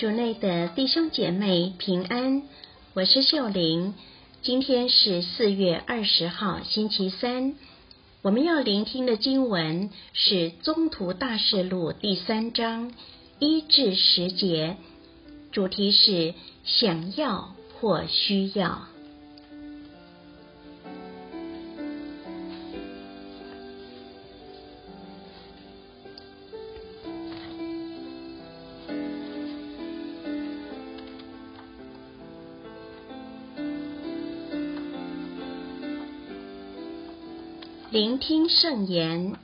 主内的弟兄姐妹平安，我是秀玲。今天是四月二十号，星期三。我们要聆听的经文是《宗徒大事录》第三章一至十节，主题是想要或需要。聆听圣言。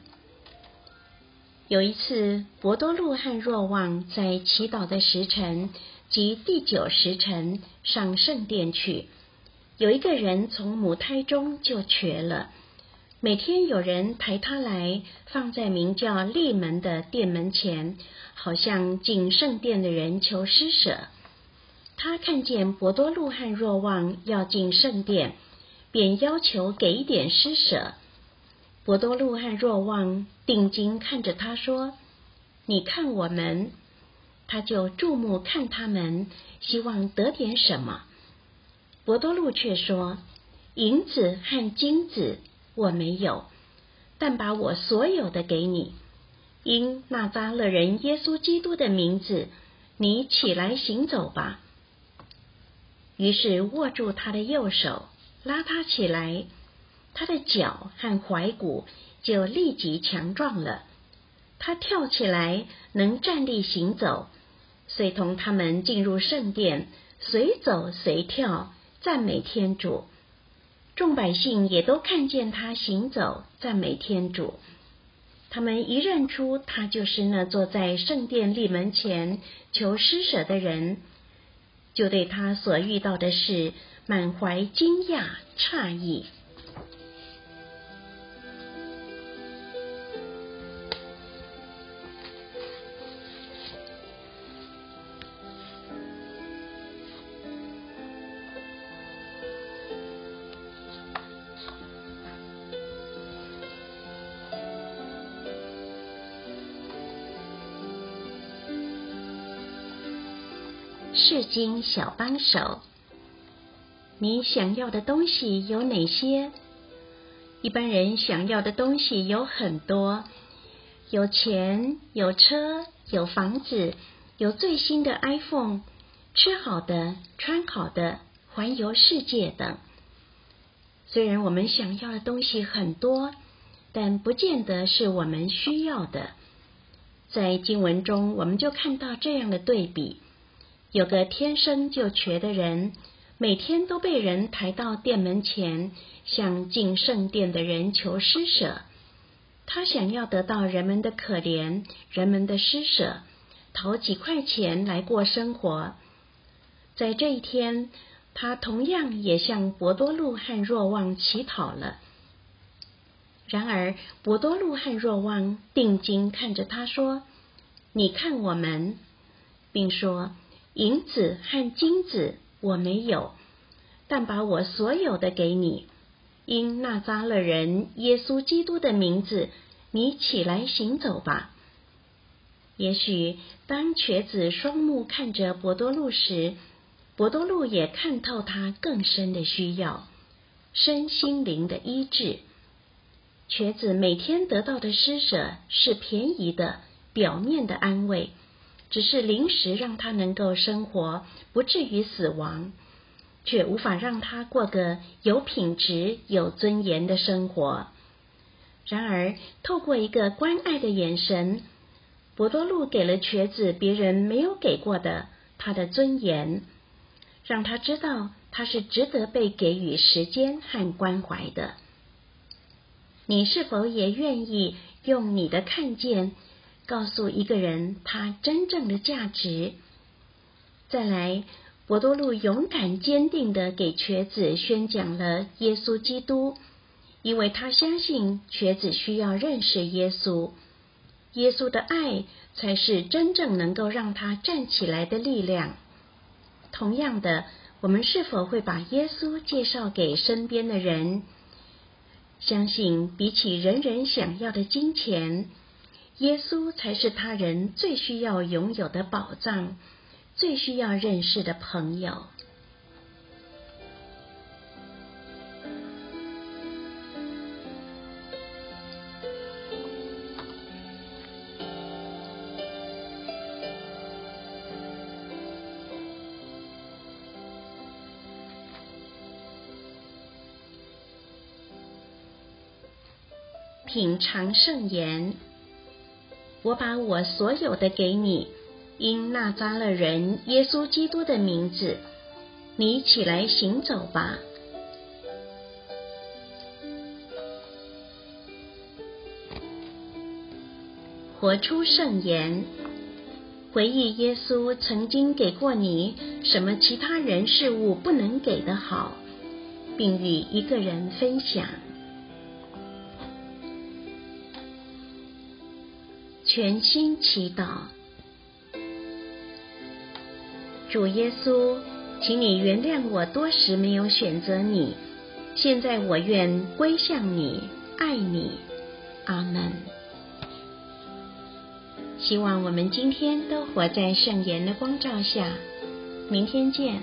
有一次，伯多禄和若望在祈祷的时辰，即第九时辰，上圣殿去。有一个人从母胎中就瘸了，每天有人抬他来，放在名叫利门的殿门前，好向进圣殿的人求施舍。他看见伯多禄和若望要进圣殿，便要求给一点施舍。伯多禄和若望定睛看着他说：“你看我们。”他就注目看他们，希望得点什么。伯多禄却说：“银子和金子我没有，但把我所有的给你。因那扎勒人耶稣基督的名字，你起来行走吧。”于是握住他的右手，拉他起来。他的脚和踝骨就立即强壮了，他跳起来能站立行走，随同他们进入圣殿，随走随跳，赞美天主。众百姓也都看见他行走，赞美天主。他们一认出他就是那坐在圣殿立门前求施舍的人，就对他所遇到的事满怀惊讶诧异。世经小帮手，你想要的东西有哪些？一般人想要的东西有很多，有钱、有车、有房子、有最新的 iPhone、吃好的、穿好的、环游世界等。虽然我们想要的东西很多，但不见得是我们需要的。在经文中，我们就看到这样的对比。有个天生就瘸的人，每天都被人抬到殿门前，向进圣殿的人求施舍。他想要得到人们的可怜，人们的施舍，讨几块钱来过生活。在这一天，他同样也向博多禄和若望乞讨了。然而，博多禄和若望定睛看着他说：“你看我们，并说。”银子和金子我没有，但把我所有的给你。因那扎勒人耶稣基督的名字，你起来行走吧。也许当瘸子双目看着伯多禄时，伯多禄也看透他更深的需要，身心灵的医治。瘸子每天得到的施舍是便宜的、表面的安慰。只是临时让他能够生活，不至于死亡，却无法让他过个有品质、有尊严的生活。然而，透过一个关爱的眼神，博多禄给了瘸子别人没有给过的他的尊严，让他知道他是值得被给予时间和关怀的。你是否也愿意用你的看见，告诉一个人他真正的价值。再来，伯多禄勇敢坚定地给瘸子宣讲了耶稣基督，因为他相信瘸子需要认识耶稣，耶稣的爱才是真正能够让他站起来的力量。同样的，我们是否会把耶稣介绍给身边的人？相信比起人人想要的金钱。耶稣才是他人最需要拥有的宝藏，最需要认识的朋友。品尝圣言，我把我所有的给你，因那扎勒人耶稣基督的名字，你起来行走吧。活出圣言，回忆耶稣曾经给过你什么其他人事物不能给的好，并与一个人分享。全心祈祷，主耶稣，请你原谅我多时没有选择你，现在我愿归向你，爱你。阿门。希望我们今天都活在圣言的光照下，明天见。